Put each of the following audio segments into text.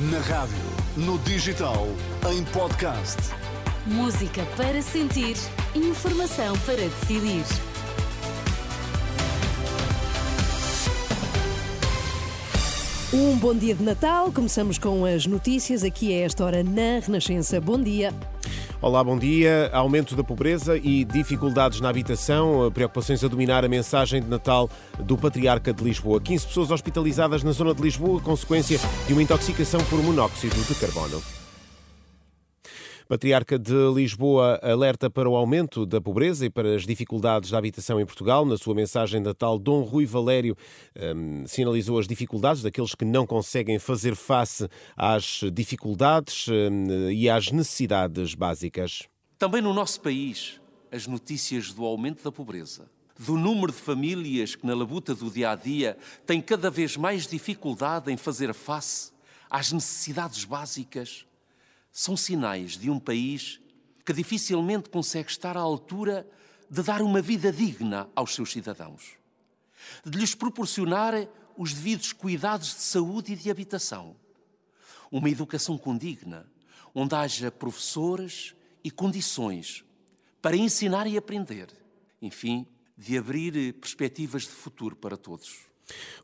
Na rádio, no digital, em podcast. Música para sentir, informação para decidir. Um bom dia de Natal. Começamos com as notícias aqui a esta hora na Renascença. Bom dia. Olá, bom dia. Aumento da pobreza e dificuldades na habitação, preocupações a dominar a mensagem de Natal do Patriarca de Lisboa. 15 pessoas hospitalizadas na zona de Lisboa, consequência de uma intoxicação por monóxido de carbono. Patriarca de Lisboa alerta para o aumento da pobreza e para as dificuldades da habitação em Portugal. Na sua mensagem natal, Dom Rui Valério um, sinalizou as dificuldades daqueles que não conseguem fazer face às dificuldades um, e às necessidades básicas. Também no nosso país, as notícias do aumento da pobreza, do número de famílias que na labuta do dia a dia têm cada vez mais dificuldade em fazer face às necessidades básicas são sinais de um país que dificilmente consegue estar à altura de dar uma vida digna aos seus cidadãos, de lhes proporcionar os devidos cuidados de saúde e de habitação, uma educação condigna, onde haja professores e condições para ensinar e aprender, enfim, de abrir perspectivas de futuro para todos.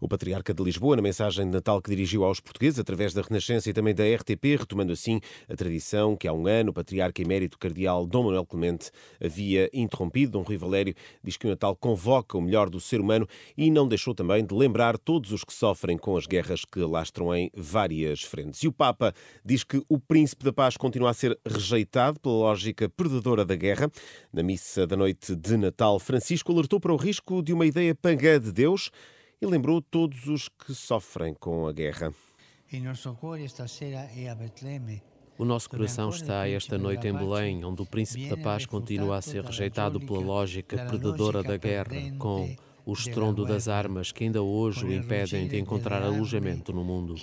O Patriarca de Lisboa, na mensagem de Natal que dirigiu aos portugueses através da Renascença e também da RTP, retomando assim a tradição que há um ano o Patriarca Emérito Cardeal Dom Manuel Clemente havia interrompido. Dom Rui Valério diz que o Natal convoca o melhor do ser humano e não deixou também de lembrar todos os que sofrem com as guerras que lastram em várias frentes. E o Papa diz que o Príncipe da Paz continua a ser rejeitado pela lógica perdedora da guerra. Na missa da noite de Natal, Francisco alertou para o risco de uma ideia pagã de Deus e lembrou todos os que sofrem com a guerra. O nosso coração está esta noite em Belém, onde o Príncipe da Paz continua a ser rejeitado pela lógica predadora da guerra, com o estrondo das armas que ainda hoje o impedem de encontrar alojamento no mundo.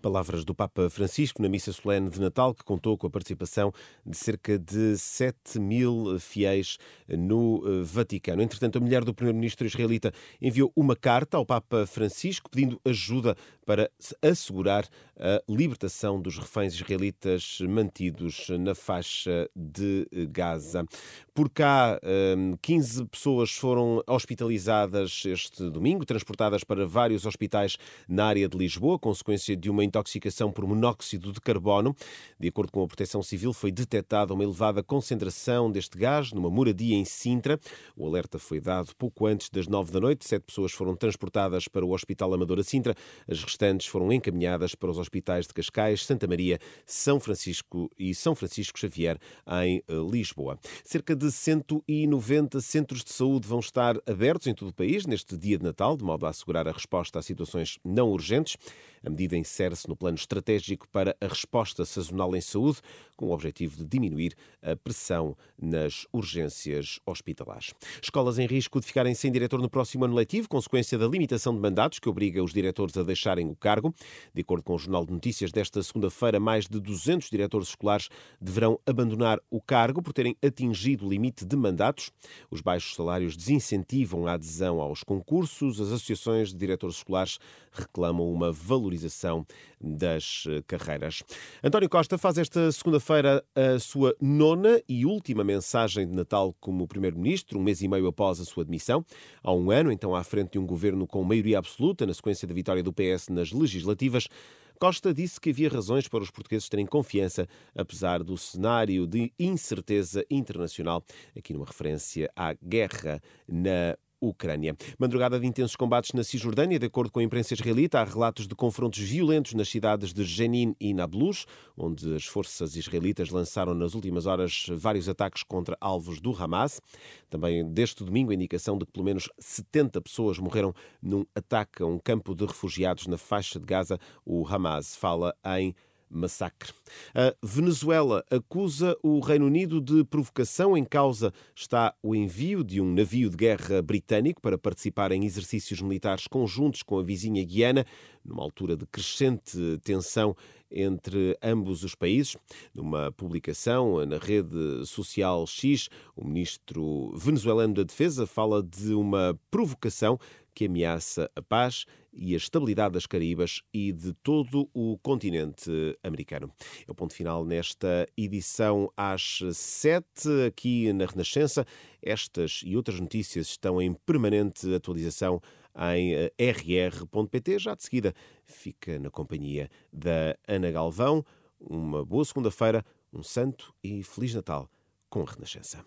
Palavras do Papa Francisco na missa solene de Natal, que contou com a participação de cerca de 7 mil fiéis no eh, Vaticano. Entretanto, a mulher do primeiro-ministro israelita enviou uma carta ao Papa Francisco pedindo ajuda para assegurar a libertação dos reféns israelitas mantidos na faixa de Gaza. Por cá, 15 hum, pessoas foram hospitalizadas este domingo, transportadas para vários hospitais na área de Lisboa, consequência de uma intoxicação por monóxido de carbono. De acordo com a Proteção Civil, foi detectada uma elevada concentração deste gás numa moradia em Sintra. O alerta foi dado pouco antes das 9 da noite. Sete pessoas foram transportadas para o Hospital Amadora Sintra. As restantes foram encaminhadas para os hospitais de Cascais, Santa Maria, São Francisco e São Francisco Xavier, em eh, Lisboa. Cerca de 190 centros de saúde vão estar abertos em todo o país neste dia de Natal, de modo a assegurar a resposta a situações não urgentes. A medida insere-se no plano estratégico para a resposta sazonal em saúde, com o objetivo de diminuir a pressão nas urgências hospitalares. Escolas em risco de ficarem sem diretor no próximo ano letivo, consequência da limitação de mandatos que obriga os diretores a deixarem o cargo. De acordo com o Jornal de Notícias desta segunda-feira, mais de 200 diretores escolares deverão abandonar o cargo por terem atingido limite de mandatos. Os baixos salários desincentivam a adesão aos concursos. As associações de diretores escolares reclamam uma valorização das eh, carreiras. António Costa faz esta segunda-feira a sua nona e última mensagem de Natal como Primeiro-Ministro, um mês e meio após a sua demissão. Há um ano, então, à frente de um governo com maioria absoluta, na sequência da vitória do PS nas legislativas. Costa disse que havia razões para os portugueses terem confiança, apesar do cenário de incerteza internacional, aqui numa referência à guerra na Ucrânia. Madrugada de intensos combates na Cisjordânia, de acordo com a imprensa israelita, há relatos de confrontos violentos nas cidades de Jenin e Nablus, onde as forças israelitas lançaram nas últimas horas vários ataques contra alvos do Hamas. Também deste domingo, a indicação de que pelo menos 70 pessoas morreram num ataque a um campo de refugiados na faixa de Gaza. O Hamas fala em massacre. A Venezuela acusa o Reino Unido de provocação. Em causa está o envio de um navio de guerra britânico para participar em exercícios militares conjuntos com a vizinha Guiana, numa altura de crescente tensão entre ambos os países. Numa publicação na rede social X, o ministro venezuelano da Defesa fala de uma provocação que ameaça a paz e a estabilidade das Caraíbas e de todo o continente americano. É o ponto final nesta edição às sete, aqui na Renascença. Estas e outras notícias estão em permanente atualização em eh, rr.pt. Já de seguida fica na companhia da Ana Galvão. Uma boa segunda-feira, um santo e feliz Natal com a Renascença.